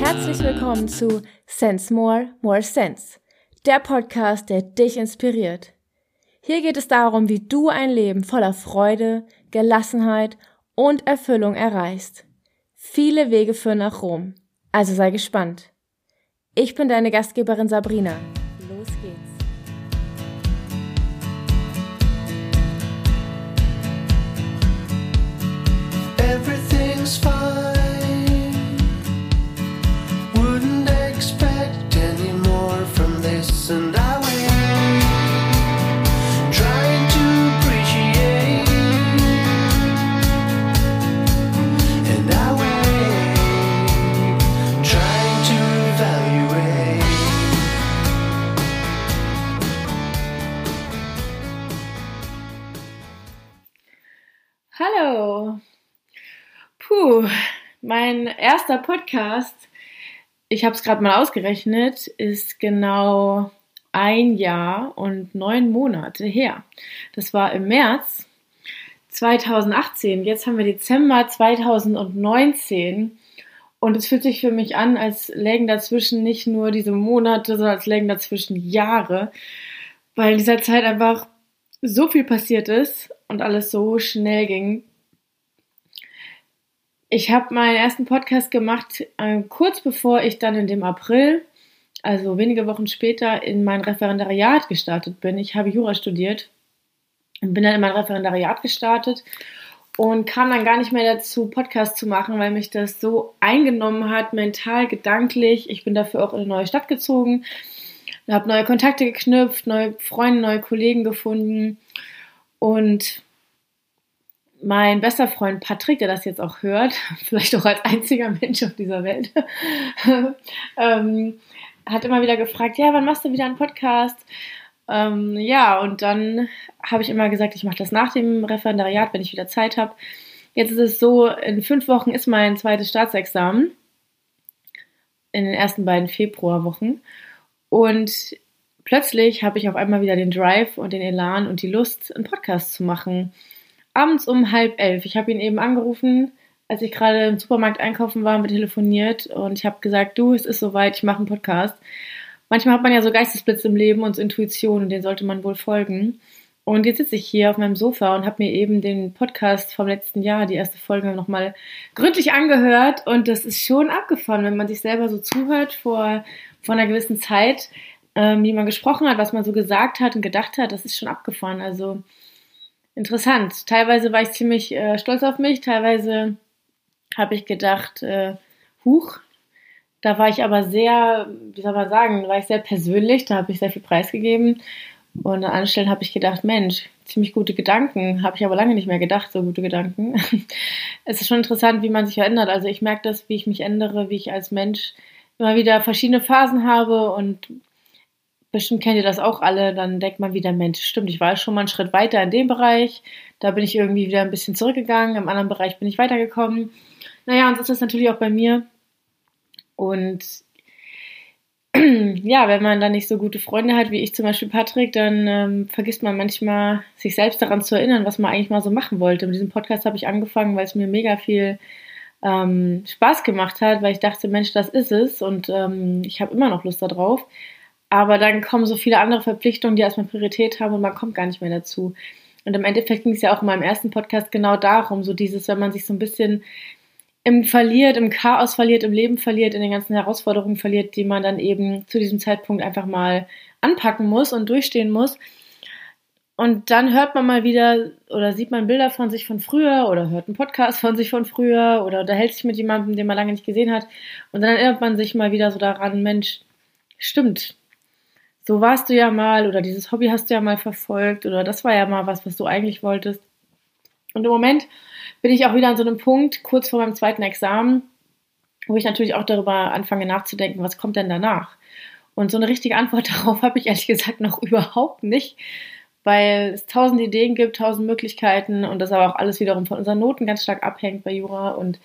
Herzlich willkommen zu Sense More, More Sense, der Podcast, der dich inspiriert. Hier geht es darum, wie du ein Leben voller Freude, Gelassenheit und Erfüllung erreichst. Viele Wege führen nach Rom, also sei gespannt. Ich bin deine Gastgeberin Sabrina. Los geht's. satisfied. Erster Podcast, ich habe es gerade mal ausgerechnet, ist genau ein Jahr und neun Monate her. Das war im März 2018. Jetzt haben wir Dezember 2019. Und es fühlt sich für mich an, als lägen dazwischen nicht nur diese Monate, sondern als lägen dazwischen Jahre, weil in dieser Zeit einfach so viel passiert ist und alles so schnell ging. Ich habe meinen ersten Podcast gemacht, äh, kurz bevor ich dann in dem April, also wenige Wochen später, in mein Referendariat gestartet bin. Ich habe Jura studiert und bin dann in mein Referendariat gestartet und kam dann gar nicht mehr dazu, Podcast zu machen, weil mich das so eingenommen hat, mental, gedanklich. Ich bin dafür auch in eine neue Stadt gezogen, habe neue Kontakte geknüpft, neue Freunde, neue Kollegen gefunden und mein bester Freund Patrick, der das jetzt auch hört, vielleicht auch als einziger Mensch auf dieser Welt, ähm, hat immer wieder gefragt, ja, wann machst du wieder einen Podcast? Ähm, ja, und dann habe ich immer gesagt, ich mache das nach dem Referendariat, wenn ich wieder Zeit habe. Jetzt ist es so, in fünf Wochen ist mein zweites Staatsexamen. In den ersten beiden Februarwochen. Und plötzlich habe ich auf einmal wieder den Drive und den Elan und die Lust, einen Podcast zu machen. Abends um halb elf. Ich habe ihn eben angerufen, als ich gerade im Supermarkt einkaufen war, mit telefoniert und ich habe gesagt, du, es ist soweit, ich mache einen Podcast. Manchmal hat man ja so Geistesblitz im Leben und so Intuition und den sollte man wohl folgen. Und jetzt sitze ich hier auf meinem Sofa und habe mir eben den Podcast vom letzten Jahr, die erste Folge, nochmal gründlich angehört. Und das ist schon abgefahren, wenn man sich selber so zuhört vor, vor einer gewissen Zeit, ähm, wie man gesprochen hat, was man so gesagt hat und gedacht hat. Das ist schon abgefahren. Also interessant. Teilweise war ich ziemlich äh, stolz auf mich, teilweise habe ich gedacht, äh, huch. Da war ich aber sehr, wie soll man sagen, war ich sehr persönlich, da habe ich sehr viel preisgegeben. Und an anderen Stellen habe ich gedacht, Mensch, ziemlich gute Gedanken, habe ich aber lange nicht mehr gedacht, so gute Gedanken. es ist schon interessant, wie man sich verändert. Also ich merke das, wie ich mich ändere, wie ich als Mensch immer wieder verschiedene Phasen habe und bestimmt kennt ihr das auch alle, dann denkt man wieder, Mensch, stimmt, ich war schon mal einen Schritt weiter in dem Bereich, da bin ich irgendwie wieder ein bisschen zurückgegangen, im anderen Bereich bin ich weitergekommen. Naja, und so ist das natürlich auch bei mir. Und ja, wenn man dann nicht so gute Freunde hat, wie ich zum Beispiel Patrick, dann ähm, vergisst man manchmal, sich selbst daran zu erinnern, was man eigentlich mal so machen wollte. Mit diesem Podcast habe ich angefangen, weil es mir mega viel ähm, Spaß gemacht hat, weil ich dachte, Mensch, das ist es und ähm, ich habe immer noch Lust darauf. Aber dann kommen so viele andere Verpflichtungen, die erstmal Priorität haben und man kommt gar nicht mehr dazu. Und im Endeffekt ging es ja auch in meinem ersten Podcast genau darum, so dieses, wenn man sich so ein bisschen im verliert, im Chaos verliert, im Leben verliert, in den ganzen Herausforderungen verliert, die man dann eben zu diesem Zeitpunkt einfach mal anpacken muss und durchstehen muss. Und dann hört man mal wieder oder sieht man Bilder von sich von früher oder hört einen Podcast von sich von früher oder unterhält sich mit jemandem, den man lange nicht gesehen hat. Und dann erinnert man sich mal wieder so daran, Mensch, stimmt, so warst du ja mal oder dieses Hobby hast du ja mal verfolgt oder das war ja mal was, was du eigentlich wolltest. Und im Moment bin ich auch wieder an so einem Punkt, kurz vor meinem zweiten Examen, wo ich natürlich auch darüber anfange nachzudenken, was kommt denn danach? Und so eine richtige Antwort darauf habe ich ehrlich gesagt noch überhaupt nicht, weil es tausend Ideen gibt, tausend Möglichkeiten und das aber auch alles wiederum von unseren Noten ganz stark abhängt bei Jura und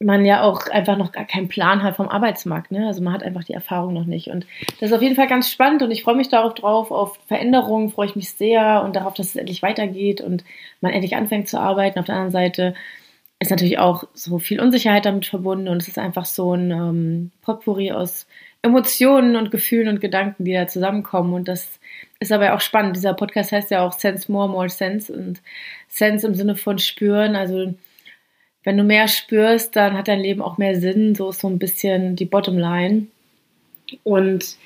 man ja auch einfach noch gar keinen Plan hat vom Arbeitsmarkt. Ne? Also man hat einfach die Erfahrung noch nicht. Und das ist auf jeden Fall ganz spannend und ich freue mich darauf drauf. Auf Veränderungen freue ich mich sehr und darauf, dass es endlich weitergeht und man endlich anfängt zu arbeiten. Auf der anderen Seite ist natürlich auch so viel Unsicherheit damit verbunden und es ist einfach so ein ähm, Potpourri aus Emotionen und Gefühlen und Gedanken, die da zusammenkommen. Und das ist aber auch spannend. Dieser Podcast heißt ja auch Sense More, More Sense und Sense im Sinne von spüren. Also wenn du mehr spürst, dann hat dein Leben auch mehr Sinn. So ist so ein bisschen die Bottomline. Und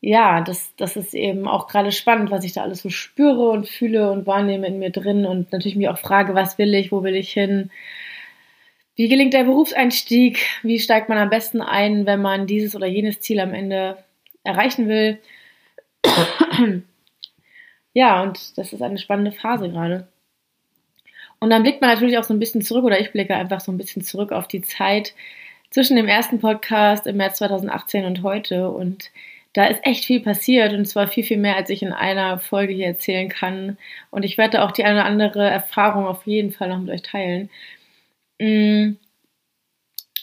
ja, das, das ist eben auch gerade spannend, was ich da alles so spüre und fühle und wahrnehme in mir drin und natürlich mich auch frage, was will ich, wo will ich hin? Wie gelingt der Berufseinstieg? Wie steigt man am besten ein, wenn man dieses oder jenes Ziel am Ende erreichen will? ja, und das ist eine spannende Phase gerade. Und dann blickt man natürlich auch so ein bisschen zurück, oder ich blicke einfach so ein bisschen zurück auf die Zeit zwischen dem ersten Podcast im März 2018 und heute. Und da ist echt viel passiert und zwar viel, viel mehr, als ich in einer Folge hier erzählen kann. Und ich werde auch die eine oder andere Erfahrung auf jeden Fall noch mit euch teilen. Mm.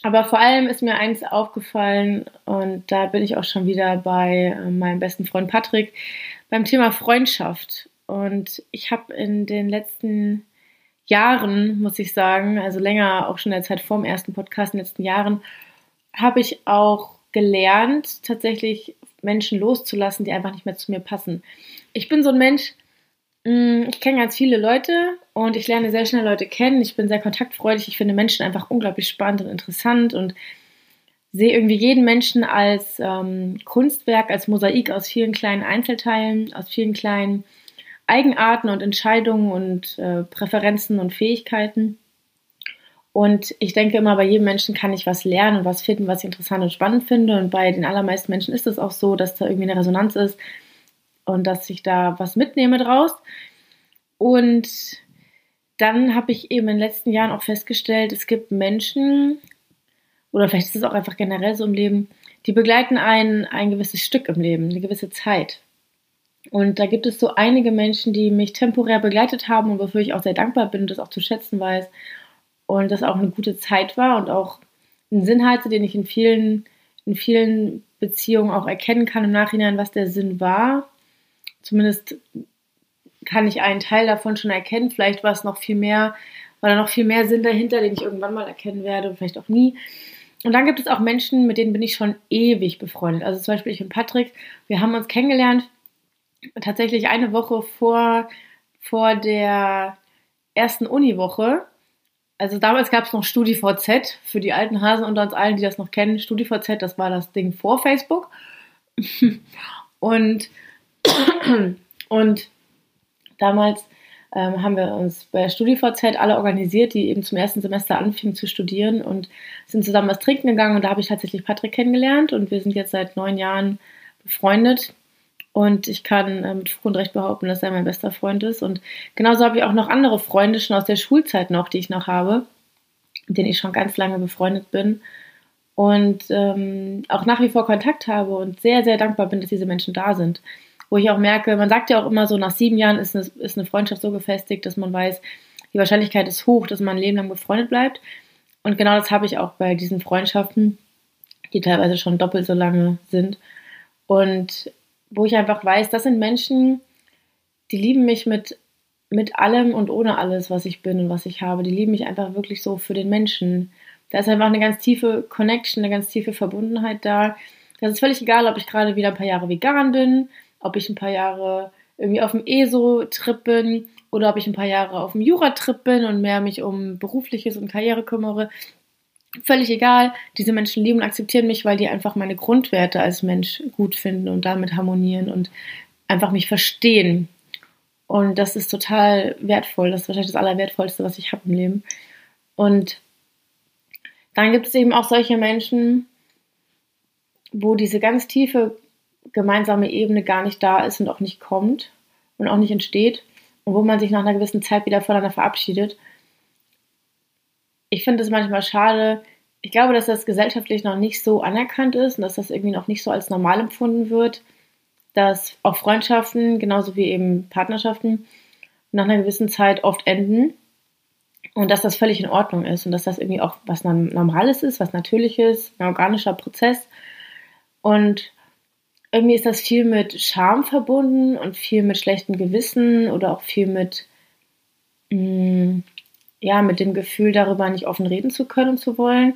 Aber vor allem ist mir eins aufgefallen und da bin ich auch schon wieder bei äh, meinem besten Freund Patrick beim Thema Freundschaft. Und ich habe in den letzten Jahren, muss ich sagen, also länger auch schon in der Zeit vor dem ersten Podcast, in den letzten Jahren, habe ich auch gelernt, tatsächlich Menschen loszulassen, die einfach nicht mehr zu mir passen. Ich bin so ein Mensch, mm, ich kenne ganz viele Leute und ich lerne sehr schnell Leute kennen. Ich bin sehr kontaktfreudig. Ich finde Menschen einfach unglaublich spannend und interessant und sehe irgendwie jeden Menschen als ähm, Kunstwerk, als Mosaik aus vielen kleinen Einzelteilen, aus vielen kleinen Eigenarten und Entscheidungen und äh, Präferenzen und Fähigkeiten. Und ich denke immer, bei jedem Menschen kann ich was lernen und was finden, was ich interessant und spannend finde. Und bei den allermeisten Menschen ist es auch so, dass da irgendwie eine Resonanz ist und dass ich da was mitnehme draus. Und dann habe ich eben in den letzten Jahren auch festgestellt, es gibt Menschen, oder vielleicht ist es auch einfach generell so im Leben, die begleiten einen ein gewisses Stück im Leben, eine gewisse Zeit. Und da gibt es so einige Menschen, die mich temporär begleitet haben und wofür ich auch sehr dankbar bin und das auch zu schätzen weiß. Und das auch eine gute Zeit war und auch einen Sinn hatte, den ich in vielen, in vielen Beziehungen auch erkennen kann im Nachhinein, was der Sinn war. Zumindest kann ich einen Teil davon schon erkennen. Vielleicht war es noch viel mehr, war da noch viel mehr Sinn dahinter, den ich irgendwann mal erkennen werde, vielleicht auch nie. Und dann gibt es auch Menschen, mit denen bin ich schon ewig befreundet. Also zum Beispiel ich und Patrick, wir haben uns kennengelernt tatsächlich eine Woche vor, vor der ersten Uniwoche. Also damals gab es noch StudiVZ für die alten Hasen unter uns allen, die das noch kennen. StudiVZ, das war das Ding vor Facebook. und, und damals ähm, haben wir uns bei StudiVZ alle organisiert, die eben zum ersten Semester anfingen zu studieren und sind zusammen was trinken gegangen. Und da habe ich tatsächlich Patrick kennengelernt und wir sind jetzt seit neun Jahren befreundet. Und ich kann äh, mit Fug und Recht behaupten, dass er mein bester Freund ist. Und genauso habe ich auch noch andere Freunde schon aus der Schulzeit noch, die ich noch habe, mit denen ich schon ganz lange befreundet bin. Und ähm, auch nach wie vor Kontakt habe und sehr, sehr dankbar bin, dass diese Menschen da sind. Wo ich auch merke, man sagt ja auch immer so, nach sieben Jahren ist eine, ist eine Freundschaft so gefestigt, dass man weiß, die Wahrscheinlichkeit ist hoch, dass man ein Leben lang befreundet bleibt. Und genau das habe ich auch bei diesen Freundschaften, die teilweise schon doppelt so lange sind. Und wo ich einfach weiß, das sind Menschen, die lieben mich mit, mit allem und ohne alles, was ich bin und was ich habe. Die lieben mich einfach wirklich so für den Menschen. Da ist einfach eine ganz tiefe Connection, eine ganz tiefe Verbundenheit da. Das ist völlig egal, ob ich gerade wieder ein paar Jahre vegan bin, ob ich ein paar Jahre irgendwie auf dem ESO-Trip bin oder ob ich ein paar Jahre auf dem Jura-Trip bin und mehr mich um berufliches und Karriere kümmere völlig egal. Diese Menschen lieben und akzeptieren mich, weil die einfach meine Grundwerte als Mensch gut finden und damit harmonieren und einfach mich verstehen. Und das ist total wertvoll. Das ist wahrscheinlich das Allerwertvollste, was ich habe im Leben. Und dann gibt es eben auch solche Menschen, wo diese ganz tiefe gemeinsame Ebene gar nicht da ist und auch nicht kommt und auch nicht entsteht und wo man sich nach einer gewissen Zeit wieder voneinander verabschiedet ich finde es manchmal schade. Ich glaube, dass das gesellschaftlich noch nicht so anerkannt ist und dass das irgendwie noch nicht so als normal empfunden wird, dass auch Freundschaften, genauso wie eben Partnerschaften, nach einer gewissen Zeit oft enden. Und dass das völlig in Ordnung ist und dass das irgendwie auch was Normales ist, was Natürliches, ein organischer Prozess. Und irgendwie ist das viel mit Scham verbunden und viel mit schlechtem Gewissen oder auch viel mit, mh, mm, ja, mit dem Gefühl, darüber nicht offen reden zu können und zu wollen.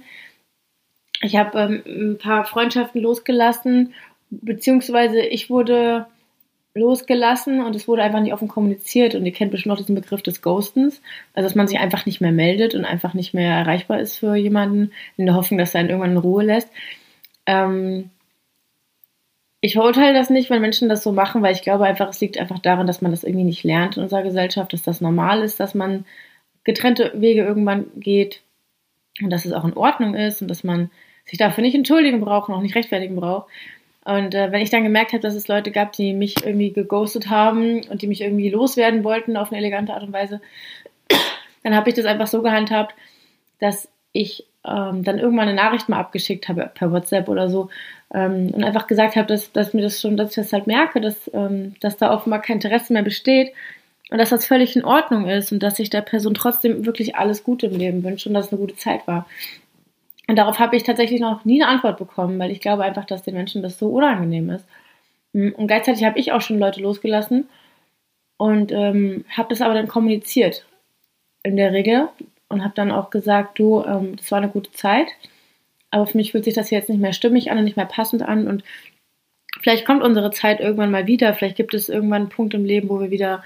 Ich habe ähm, ein paar Freundschaften losgelassen, beziehungsweise ich wurde losgelassen und es wurde einfach nicht offen kommuniziert und ihr kennt bestimmt auch diesen Begriff des Ghostens, also dass man sich einfach nicht mehr meldet und einfach nicht mehr erreichbar ist für jemanden, in der Hoffnung, dass er ihn irgendwann in Ruhe lässt. Ähm, ich verurteile das nicht, wenn Menschen das so machen, weil ich glaube einfach, es liegt einfach daran, dass man das irgendwie nicht lernt in unserer Gesellschaft, dass das normal ist, dass man getrennte Wege irgendwann geht und dass es auch in Ordnung ist und dass man sich dafür nicht entschuldigen braucht und auch nicht rechtfertigen braucht. Und äh, wenn ich dann gemerkt habe, dass es Leute gab, die mich irgendwie geghostet haben und die mich irgendwie loswerden wollten auf eine elegante Art und Weise, dann habe ich das einfach so gehandhabt, dass ich ähm, dann irgendwann eine Nachricht mal abgeschickt habe per WhatsApp oder so ähm, und einfach gesagt habe, dass, dass mir das schon, dass ich das halt merke, dass, ähm, dass da offenbar kein Interesse mehr besteht und dass das völlig in Ordnung ist und dass ich der Person trotzdem wirklich alles Gute im Leben wünsche und dass es eine gute Zeit war. Und darauf habe ich tatsächlich noch nie eine Antwort bekommen, weil ich glaube einfach, dass den Menschen das so unangenehm ist. Mm, und gleichzeitig habe ich auch schon Leute losgelassen und ähm, habe das aber dann kommuniziert in der Regel und habe dann auch gesagt, du, ähm, das war eine gute Zeit, aber für mich fühlt sich das jetzt nicht mehr stimmig an und nicht mehr passend an und vielleicht kommt unsere Zeit irgendwann mal wieder, vielleicht gibt es irgendwann einen Punkt im Leben, wo wir wieder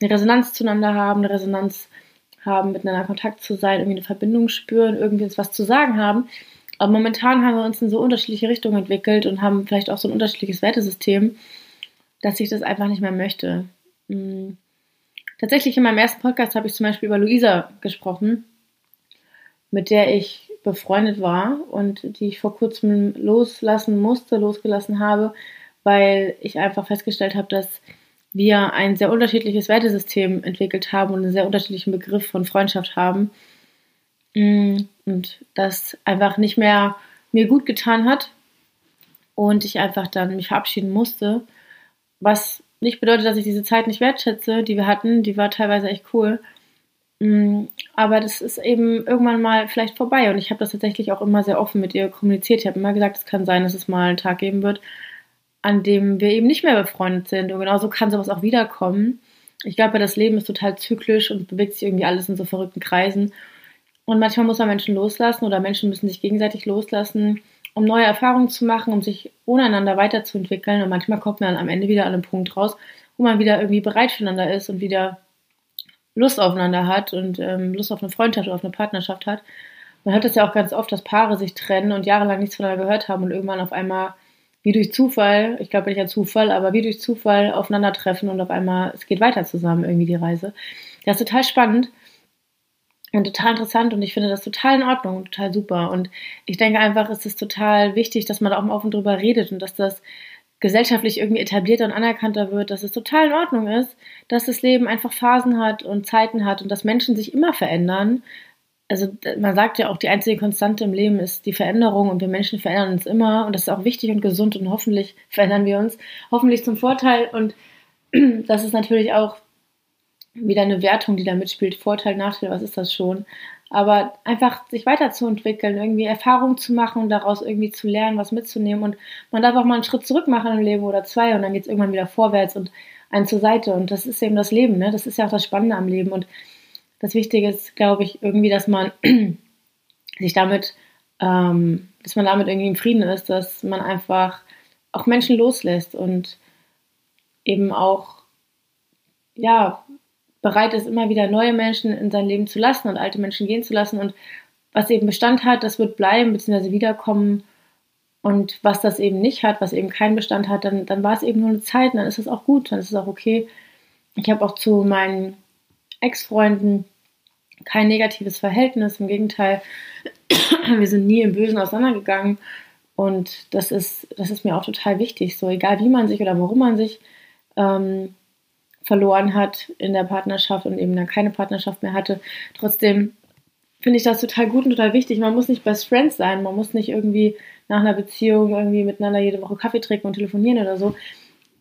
eine Resonanz zueinander haben, eine Resonanz haben, miteinander Kontakt zu sein, irgendwie eine Verbindung spüren, irgendwie was zu sagen haben. Aber momentan haben wir uns in so unterschiedliche Richtungen entwickelt und haben vielleicht auch so ein unterschiedliches Wertesystem, dass ich das einfach nicht mehr möchte. Hm. Tatsächlich in meinem ersten Podcast habe ich zum Beispiel über Luisa gesprochen, mit der ich befreundet war und die ich vor kurzem loslassen musste, losgelassen habe, weil ich einfach festgestellt habe, dass wir ein sehr unterschiedliches Wertesystem entwickelt haben und einen sehr unterschiedlichen Begriff von Freundschaft haben. Mm, und das einfach nicht mehr mir gut getan hat und ich einfach dann mich verabschieden musste, was nicht bedeutet, dass ich diese Zeit nicht wertschätze, die wir hatten, die war teilweise echt cool. Mm, aber das ist eben irgendwann mal vielleicht vorbei und ich habe das tatsächlich auch immer sehr offen mit ihr kommuniziert. Ich habe immer gesagt, es kann sein, dass es mal einen Tag geben wird, an dem wir eben nicht mehr befreundet sind. Und genauso kann sowas auch wiederkommen. Ich glaube, das Leben ist total zyklisch und bewegt sich irgendwie alles in so verrückten Kreisen. Und manchmal muss man Menschen loslassen oder Menschen müssen sich gegenseitig loslassen, um neue Erfahrungen zu machen, um sich ohneinander weiterzuentwickeln. Und manchmal kommt man am Ende wieder an einen Punkt raus, wo man wieder irgendwie bereit füreinander ist und wieder Lust aufeinander hat und ähm, Lust auf eine Freundschaft oder auf eine Partnerschaft hat. Man hört das ja auch ganz oft, dass Paare sich trennen und jahrelang nichts voneinander gehört haben und irgendwann auf einmal wie durch Zufall, ich glaube nicht ein Zufall, aber wie durch Zufall aufeinandertreffen und auf einmal, es geht weiter zusammen irgendwie die Reise. Das ist total spannend und total interessant und ich finde das total in Ordnung, total super. Und ich denke einfach, es ist total wichtig, dass man da auch mal offen drüber redet und dass das gesellschaftlich irgendwie etablierter und anerkannter wird, dass es total in Ordnung ist, dass das Leben einfach Phasen hat und Zeiten hat und dass Menschen sich immer verändern also man sagt ja auch, die einzige Konstante im Leben ist die Veränderung und wir Menschen verändern uns immer und das ist auch wichtig und gesund und hoffentlich verändern wir uns, hoffentlich zum Vorteil und das ist natürlich auch wieder eine Wertung, die da mitspielt, Vorteil, Nachteil, was ist das schon? Aber einfach sich weiterzuentwickeln, irgendwie Erfahrungen zu machen und daraus irgendwie zu lernen, was mitzunehmen und man darf auch mal einen Schritt zurück machen im Leben oder zwei und dann geht es irgendwann wieder vorwärts und einen zur Seite und das ist eben das Leben, ne? Das ist ja auch das Spannende am Leben und das Wichtige ist, glaube ich, irgendwie, dass man sich damit, ähm, dass man damit irgendwie im Frieden ist, dass man einfach auch Menschen loslässt und eben auch, ja, bereit ist, immer wieder neue Menschen in sein Leben zu lassen und alte Menschen gehen zu lassen. Und was eben Bestand hat, das wird bleiben bzw. wiederkommen. Und was das eben nicht hat, was eben keinen Bestand hat, dann, dann war es eben nur eine Zeit und dann ist es auch gut, dann ist es auch okay. Ich habe auch zu meinen Ex-Freunden kein negatives Verhältnis. Im Gegenteil, wir sind nie im Bösen auseinandergegangen. Und das ist, das ist mir auch total wichtig. So, egal wie man sich oder warum man sich ähm, verloren hat in der Partnerschaft und eben dann keine Partnerschaft mehr hatte. Trotzdem finde ich das total gut und total wichtig. Man muss nicht Best Friends sein. Man muss nicht irgendwie nach einer Beziehung irgendwie miteinander jede Woche Kaffee trinken und telefonieren oder so.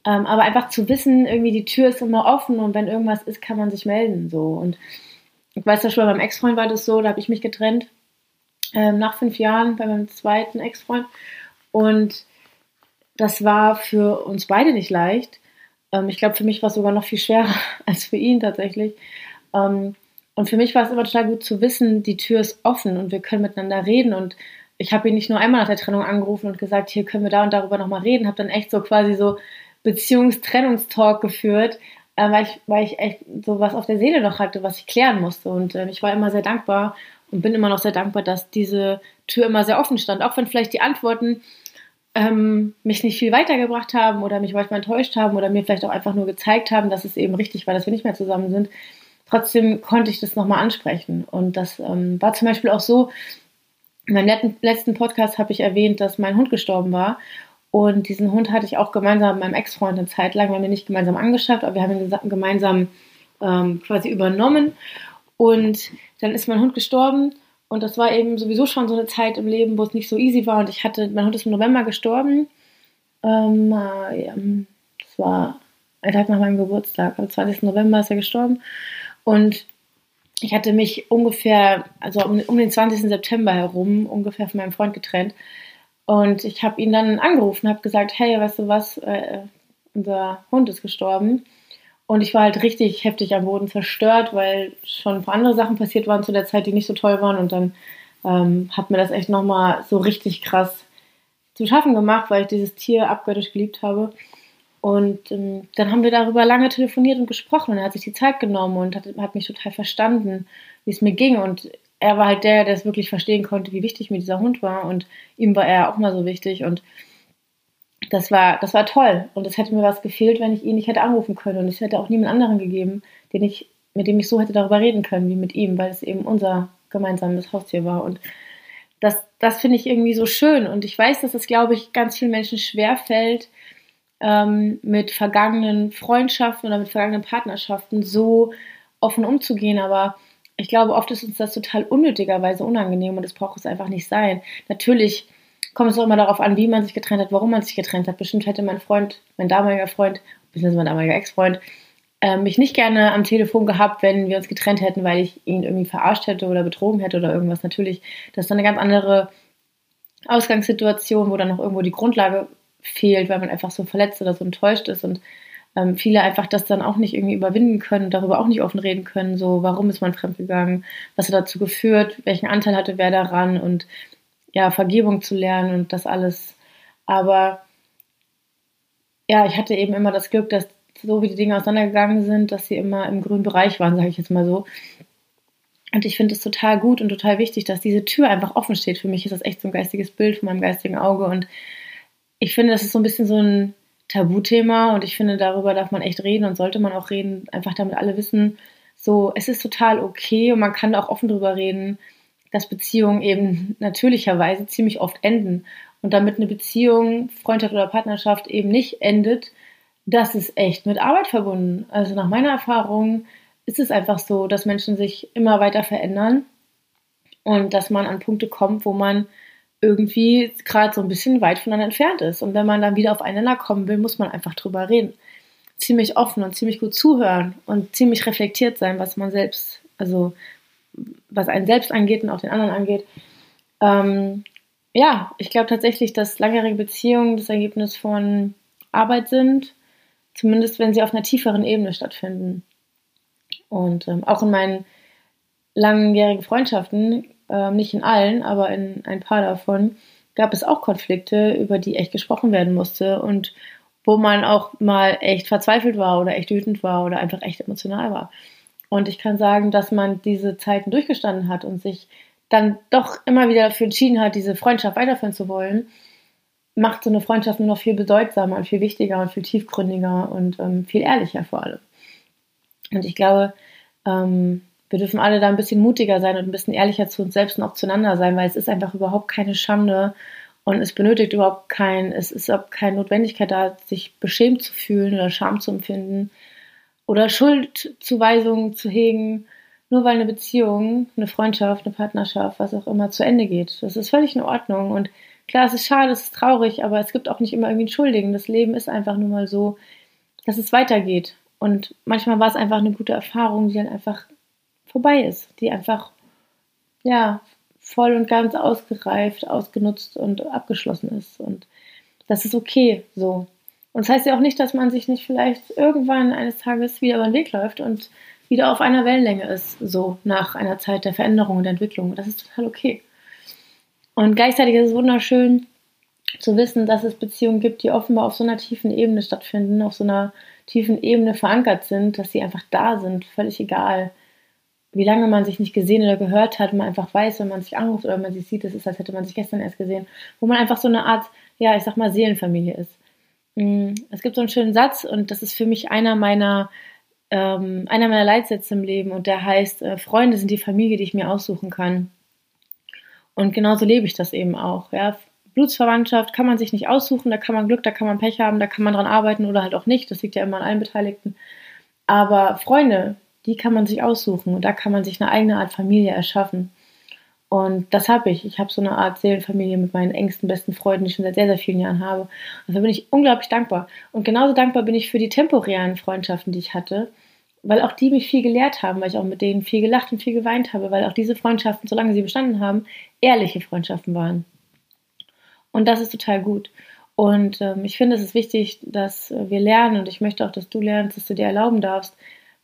Ähm, aber einfach zu wissen, irgendwie die Tür ist immer offen und wenn irgendwas ist, kann man sich melden. So. Und ich weiß ja schon, bei meinem Ex-Freund war das so, da habe ich mich getrennt. Ähm, nach fünf Jahren bei meinem zweiten Ex-Freund. Und das war für uns beide nicht leicht. Ähm, ich glaube, für mich war es sogar noch viel schwerer als für ihn tatsächlich. Ähm, und für mich war es immer total gut zu wissen, die Tür ist offen und wir können miteinander reden. Und ich habe ihn nicht nur einmal nach der Trennung angerufen und gesagt, hier können wir da und darüber nochmal reden, habe dann echt so quasi so Beziehungstrennungstalk geführt, äh, weil, ich, weil ich echt so was auf der Seele noch hatte, was ich klären musste. Und äh, ich war immer sehr dankbar und bin immer noch sehr dankbar, dass diese Tür immer sehr offen stand. Auch wenn vielleicht die Antworten ähm, mich nicht viel weitergebracht haben oder mich manchmal enttäuscht haben oder mir vielleicht auch einfach nur gezeigt haben, dass es eben richtig war, dass wir nicht mehr zusammen sind. Trotzdem konnte ich das nochmal ansprechen. Und das ähm, war zum Beispiel auch so, in meinem letzten Podcast habe ich erwähnt, dass mein Hund gestorben war. Und diesen Hund hatte ich auch gemeinsam mit meinem Ex-Freund eine Zeit lang. Wir haben ihn nicht gemeinsam angeschafft, aber wir haben ihn gemeinsam ähm, quasi übernommen. Und dann ist mein Hund gestorben. Und das war eben sowieso schon so eine Zeit im Leben, wo es nicht so easy war. Und ich hatte, mein Hund ist im November gestorben. Ähm, äh, das war ein Tag nach meinem Geburtstag. Am 20. November ist er gestorben. Und ich hatte mich ungefähr, also um, um den 20. September herum, ungefähr von meinem Freund getrennt. Und ich habe ihn dann angerufen, habe gesagt, hey, weißt du was, äh, unser Hund ist gestorben. Und ich war halt richtig heftig am Boden zerstört, weil schon ein paar andere Sachen passiert waren zu der Zeit, die nicht so toll waren. Und dann ähm, hat mir das echt nochmal so richtig krass zu schaffen gemacht, weil ich dieses Tier abgöttisch geliebt habe. Und ähm, dann haben wir darüber lange telefoniert und gesprochen. Und er hat sich die Zeit genommen und hat, hat mich total verstanden, wie es mir ging. Und er war halt der, der es wirklich verstehen konnte, wie wichtig mir dieser Hund war. Und ihm war er auch mal so wichtig. Und das war, das war toll. Und es hätte mir was gefehlt, wenn ich ihn nicht hätte anrufen können. Und es hätte auch niemand anderen gegeben, den ich, mit dem ich so hätte darüber reden können wie mit ihm, weil es eben unser gemeinsames Haustier war. Und das, das finde ich irgendwie so schön. Und ich weiß, dass es, glaube ich, ganz vielen Menschen schwerfällt, ähm, mit vergangenen Freundschaften oder mit vergangenen Partnerschaften so offen umzugehen. Aber ich glaube, oft ist uns das total unnötigerweise unangenehm und das braucht es einfach nicht sein. Natürlich kommt es auch immer darauf an, wie man sich getrennt hat, warum man sich getrennt hat. Bestimmt hätte mein Freund, mein damaliger Freund, beziehungsweise mein damaliger Ex-Freund, äh, mich nicht gerne am Telefon gehabt, wenn wir uns getrennt hätten, weil ich ihn irgendwie verarscht hätte oder betrogen hätte oder irgendwas. Natürlich, das ist dann eine ganz andere Ausgangssituation, wo dann noch irgendwo die Grundlage fehlt, weil man einfach so verletzt oder so enttäuscht ist und ähm, viele einfach das dann auch nicht irgendwie überwinden können, darüber auch nicht offen reden können, so warum ist man fremdgegangen, was hat dazu geführt, welchen Anteil hatte wer daran und ja, Vergebung zu lernen und das alles. Aber ja, ich hatte eben immer das Glück, dass so wie die Dinge auseinandergegangen sind, dass sie immer im grünen Bereich waren, sage ich jetzt mal so. Und ich finde es total gut und total wichtig, dass diese Tür einfach offen steht. Für mich ist das echt so ein geistiges Bild von meinem geistigen Auge und ich finde, das ist so ein bisschen so ein Tabuthema und ich finde, darüber darf man echt reden und sollte man auch reden, einfach damit alle wissen, so, es ist total okay und man kann auch offen drüber reden, dass Beziehungen eben natürlicherweise ziemlich oft enden. Und damit eine Beziehung, Freundschaft oder Partnerschaft eben nicht endet, das ist echt mit Arbeit verbunden. Also nach meiner Erfahrung ist es einfach so, dass Menschen sich immer weiter verändern und dass man an Punkte kommt, wo man irgendwie gerade so ein bisschen weit voneinander entfernt ist. Und wenn man dann wieder aufeinander kommen will, muss man einfach drüber reden. Ziemlich offen und ziemlich gut zuhören und ziemlich reflektiert sein, was man selbst, also was einen selbst angeht und auch den anderen angeht. Ähm, ja, ich glaube tatsächlich, dass langjährige Beziehungen das Ergebnis von Arbeit sind, zumindest wenn sie auf einer tieferen Ebene stattfinden. Und ähm, auch in meinen langjährigen Freundschaften ähm, nicht in allen, aber in ein paar davon, gab es auch Konflikte, über die echt gesprochen werden musste und wo man auch mal echt verzweifelt war oder echt wütend war oder einfach echt emotional war. Und ich kann sagen, dass man diese Zeiten durchgestanden hat und sich dann doch immer wieder dafür entschieden hat, diese Freundschaft weiterführen zu wollen, macht so eine Freundschaft nur noch viel bedeutsamer und viel wichtiger und viel tiefgründiger und ähm, viel ehrlicher vor allem. Und ich glaube, ähm, wir dürfen alle da ein bisschen mutiger sein und ein bisschen ehrlicher zu uns selbst und auch zueinander sein, weil es ist einfach überhaupt keine Schande und es benötigt überhaupt kein, es ist überhaupt keine Notwendigkeit da, sich beschämt zu fühlen oder Scham zu empfinden oder Schuldzuweisungen zu hegen, nur weil eine Beziehung, eine Freundschaft, eine Partnerschaft, was auch immer zu Ende geht. Das ist völlig in Ordnung und klar, es ist schade, es ist traurig, aber es gibt auch nicht immer irgendwie einen Schuldigen. Das Leben ist einfach nur mal so, dass es weitergeht. Und manchmal war es einfach eine gute Erfahrung, die dann einfach vorbei ist, die einfach, ja, voll und ganz ausgereift, ausgenutzt und abgeschlossen ist. Und das ist okay so. Und das heißt ja auch nicht, dass man sich nicht vielleicht irgendwann eines Tages wieder über den Weg läuft und wieder auf einer Wellenlänge ist, so nach einer Zeit der Veränderung und Entwicklung. Das ist total okay. Und gleichzeitig ist es wunderschön zu wissen, dass es Beziehungen gibt, die offenbar auf so einer tiefen Ebene stattfinden, auf so einer tiefen Ebene verankert sind, dass sie einfach da sind, völlig egal, wie lange man sich nicht gesehen oder gehört hat, man einfach weiß, wenn man sich anruft oder man sich sieht, es ist, als hätte man sich gestern erst gesehen, wo man einfach so eine Art, ja, ich sag mal, Seelenfamilie ist. Mm, es gibt so einen schönen Satz und das ist für mich einer meiner, ähm, einer meiner Leitsätze im Leben und der heißt, äh, Freunde sind die Familie, die ich mir aussuchen kann. Und genauso lebe ich das eben auch. Ja. Blutsverwandtschaft kann man sich nicht aussuchen, da kann man Glück, da kann man Pech haben, da kann man dran arbeiten oder halt auch nicht. Das liegt ja immer an allen Beteiligten. Aber Freunde, die kann man sich aussuchen und da kann man sich eine eigene Art Familie erschaffen. Und das habe ich. Ich habe so eine Art Seelenfamilie mit meinen engsten, besten Freunden, die ich schon seit sehr, sehr vielen Jahren habe. Und dafür bin ich unglaublich dankbar. Und genauso dankbar bin ich für die temporären Freundschaften, die ich hatte, weil auch die mich viel gelehrt haben, weil ich auch mit denen viel gelacht und viel geweint habe, weil auch diese Freundschaften, solange sie bestanden haben, ehrliche Freundschaften waren. Und das ist total gut. Und ähm, ich finde, es ist wichtig, dass wir lernen und ich möchte auch, dass du lernst, dass du dir erlauben darfst,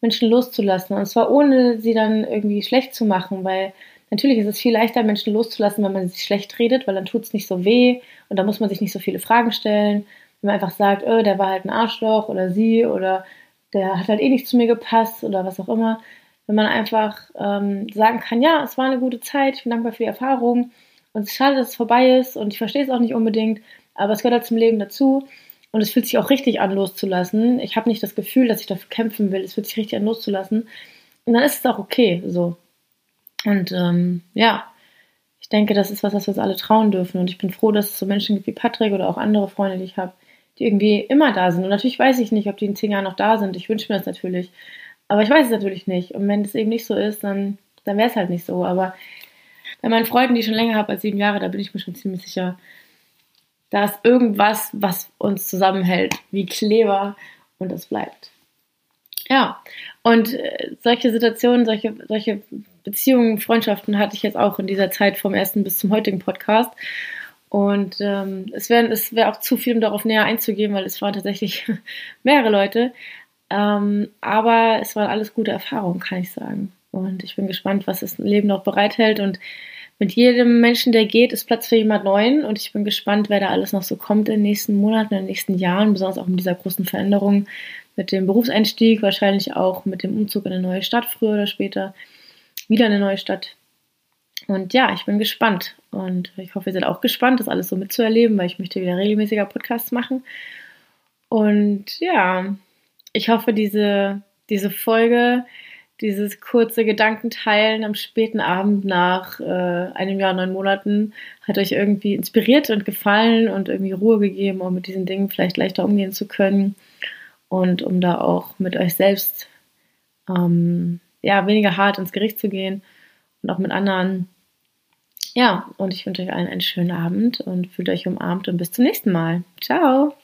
Menschen loszulassen. Und zwar ohne sie dann irgendwie schlecht zu machen, weil natürlich ist es viel leichter, Menschen loszulassen, wenn man sie schlecht redet, weil dann tut es nicht so weh und da muss man sich nicht so viele Fragen stellen. Wenn man einfach sagt, oh, der war halt ein Arschloch oder sie oder der hat halt eh nicht zu mir gepasst oder was auch immer. Wenn man einfach ähm, sagen kann, ja, es war eine gute Zeit, ich bin dankbar für die Erfahrung und es ist schade, dass es vorbei ist und ich verstehe es auch nicht unbedingt, aber es gehört halt zum Leben dazu und es fühlt sich auch richtig an, loszulassen. Ich habe nicht das Gefühl, dass ich dafür kämpfen will. Es fühlt sich richtig an, loszulassen. Und dann ist es auch okay, so. Und ähm, ja, ich denke, das ist was, was wir uns alle trauen dürfen. Und ich bin froh, dass es so Menschen gibt wie Patrick oder auch andere Freunde, die ich habe, die irgendwie immer da sind. Und natürlich weiß ich nicht, ob die in zehn Jahren noch da sind. Ich wünsche mir das natürlich. Aber ich weiß es natürlich nicht. Und wenn es eben nicht so ist, dann, dann wäre es halt nicht so. Aber bei meinen Freunden, die ich schon länger habe als sieben Jahre, da bin ich mir schon ziemlich sicher, da ist irgendwas, was uns zusammenhält, wie Kleber und es bleibt. Ja, und äh, solche Situationen, solche, solche Beziehungen, Freundschaften hatte ich jetzt auch in dieser Zeit vom ersten bis zum heutigen Podcast. Und ähm, es wäre es wär auch zu viel, um darauf näher einzugehen, weil es waren tatsächlich mehrere Leute. Ähm, aber es waren alles gute Erfahrungen, kann ich sagen. Und ich bin gespannt, was das Leben noch bereithält. Und mit jedem Menschen, der geht, ist Platz für jemand Neuen und ich bin gespannt, wer da alles noch so kommt in den nächsten Monaten, in den nächsten Jahren, besonders auch mit dieser großen Veränderung, mit dem Berufseinstieg, wahrscheinlich auch mit dem Umzug in eine neue Stadt früher oder später, wieder eine neue Stadt. Und ja, ich bin gespannt und ich hoffe, ihr seid auch gespannt, das alles so mitzuerleben, weil ich möchte wieder regelmäßiger Podcasts machen. Und ja, ich hoffe, diese, diese Folge dieses kurze Gedankenteilen am späten Abend nach äh, einem Jahr, neun Monaten hat euch irgendwie inspiriert und gefallen und irgendwie Ruhe gegeben, um mit diesen Dingen vielleicht leichter umgehen zu können und um da auch mit euch selbst ähm, ja, weniger hart ins Gericht zu gehen und auch mit anderen. Ja, und ich wünsche euch allen einen schönen Abend und fühlt euch umarmt und bis zum nächsten Mal. Ciao!